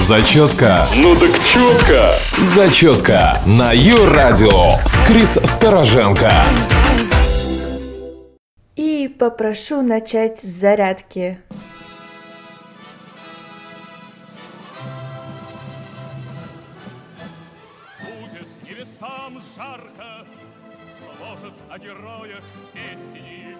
Зачетка. Ну так четко. Зачетка на Ю-радио с Крис Стороженко. И попрошу начать с зарядки. Будет небесам жарко, сложат о героях песни.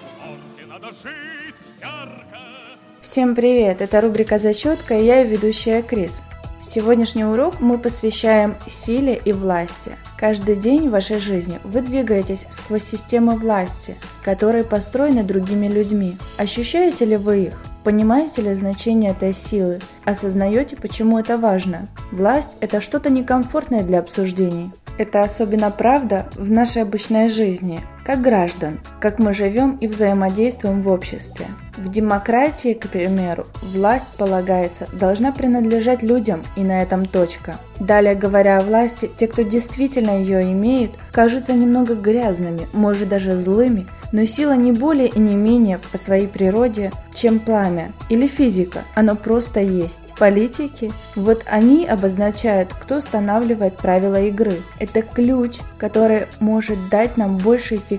Вспомните, надо жить ярко. Всем привет! Это рубрика «Зачетка» и я ее ведущая Крис. Сегодняшний урок мы посвящаем силе и власти. Каждый день в вашей жизни вы двигаетесь сквозь системы власти, которые построены другими людьми. Ощущаете ли вы их? Понимаете ли значение этой силы? Осознаете, почему это важно? Власть – это что-то некомфортное для обсуждений. Это особенно правда в нашей обычной жизни, как граждан, как мы живем и взаимодействуем в обществе. В демократии, к примеру, власть, полагается, должна принадлежать людям, и на этом точка. Далее, говоря о власти, те, кто действительно ее имеет, кажутся немного грязными, может даже злыми, но сила не более и не менее по своей природе, чем пламя или физика, оно просто есть. Политики, вот они обозначают, кто устанавливает правила игры. Это ключ, который может дать нам больше эффективности,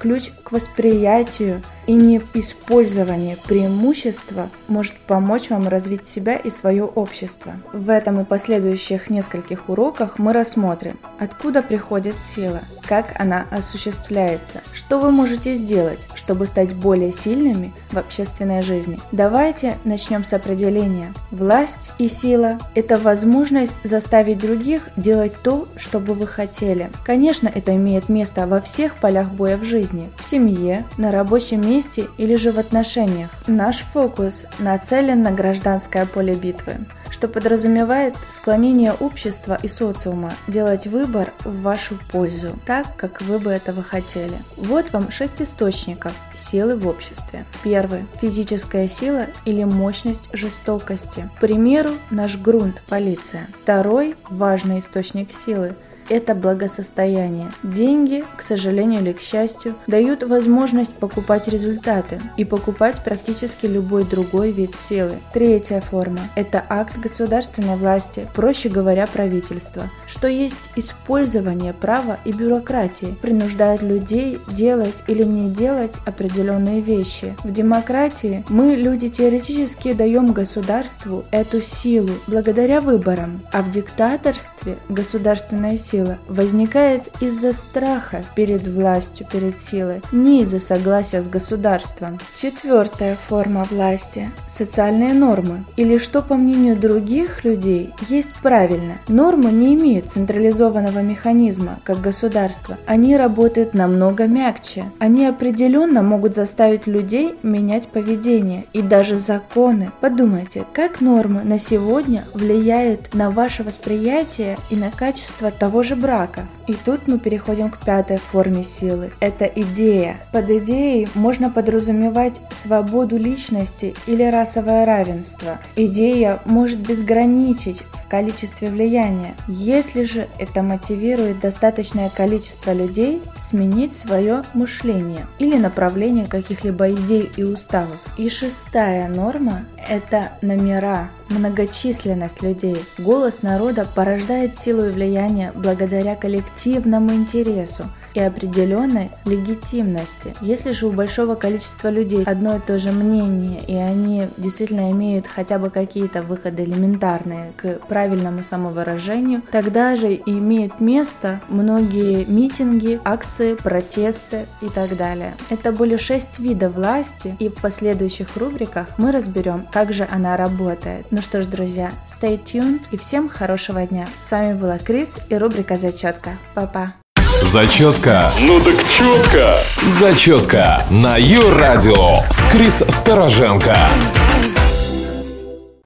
ключ к восприятию и неиспользование преимущества может помочь вам развить себя и свое общество. В этом и последующих нескольких уроках мы рассмотрим, откуда приходит сила, как она осуществляется, что вы можете сделать, чтобы стать более сильными в общественной жизни. Давайте начнем с определения. Власть и сила – это возможность заставить других делать то, что бы вы хотели. Конечно, это имеет место во всех полях боя в жизни, в семье, на рабочем месте, месте или же в отношениях. Наш фокус нацелен на гражданское поле битвы, что подразумевает склонение общества и социума делать выбор в вашу пользу, так, как вы бы этого хотели. Вот вам шесть источников силы в обществе. Первый – физическая сила или мощность жестокости. К примеру, наш грунт – полиция. Второй – важный источник силы – это благосостояние. Деньги, к сожалению или к счастью, дают возможность покупать результаты и покупать практически любой другой вид силы. Третья форма – это акт государственной власти, проще говоря, правительства, что есть использование права и бюрократии, принуждает людей делать или не делать определенные вещи. В демократии мы, люди, теоретически даем государству эту силу благодаря выборам, а в диктаторстве государственная сила сила возникает из-за страха перед властью, перед силой, не из-за согласия с государством. Четвертая форма власти – социальные нормы, или что, по мнению других людей, есть правильно. Нормы не имеют централизованного механизма, как государство. Они работают намного мягче. Они определенно могут заставить людей менять поведение и даже законы. Подумайте, как нормы на сегодня влияют на ваше восприятие и на качество того же брака. И тут мы переходим к пятой форме силы. Это идея. Под идеей можно подразумевать свободу личности или расовое равенство. Идея может безграничить количестве влияния, если же это мотивирует достаточное количество людей сменить свое мышление или направление каких-либо идей и уставов. И шестая норма – это номера многочисленность людей. Голос народа порождает силу и влияние благодаря коллективному интересу – и определенной легитимности. Если же у большого количества людей одно и то же мнение, и они действительно имеют хотя бы какие-то выходы элементарные к правильному самовыражению, тогда же имеют место многие митинги, акции, протесты и так далее. Это были шесть видов власти, и в последующих рубриках мы разберем, как же она работает. Ну что ж, друзья, stay tuned и всем хорошего дня. С вами была Крис и рубрика «Зачетка». Папа. Зачетка. Ну так четко. Зачетка на Ю-радио с Крис Стороженко.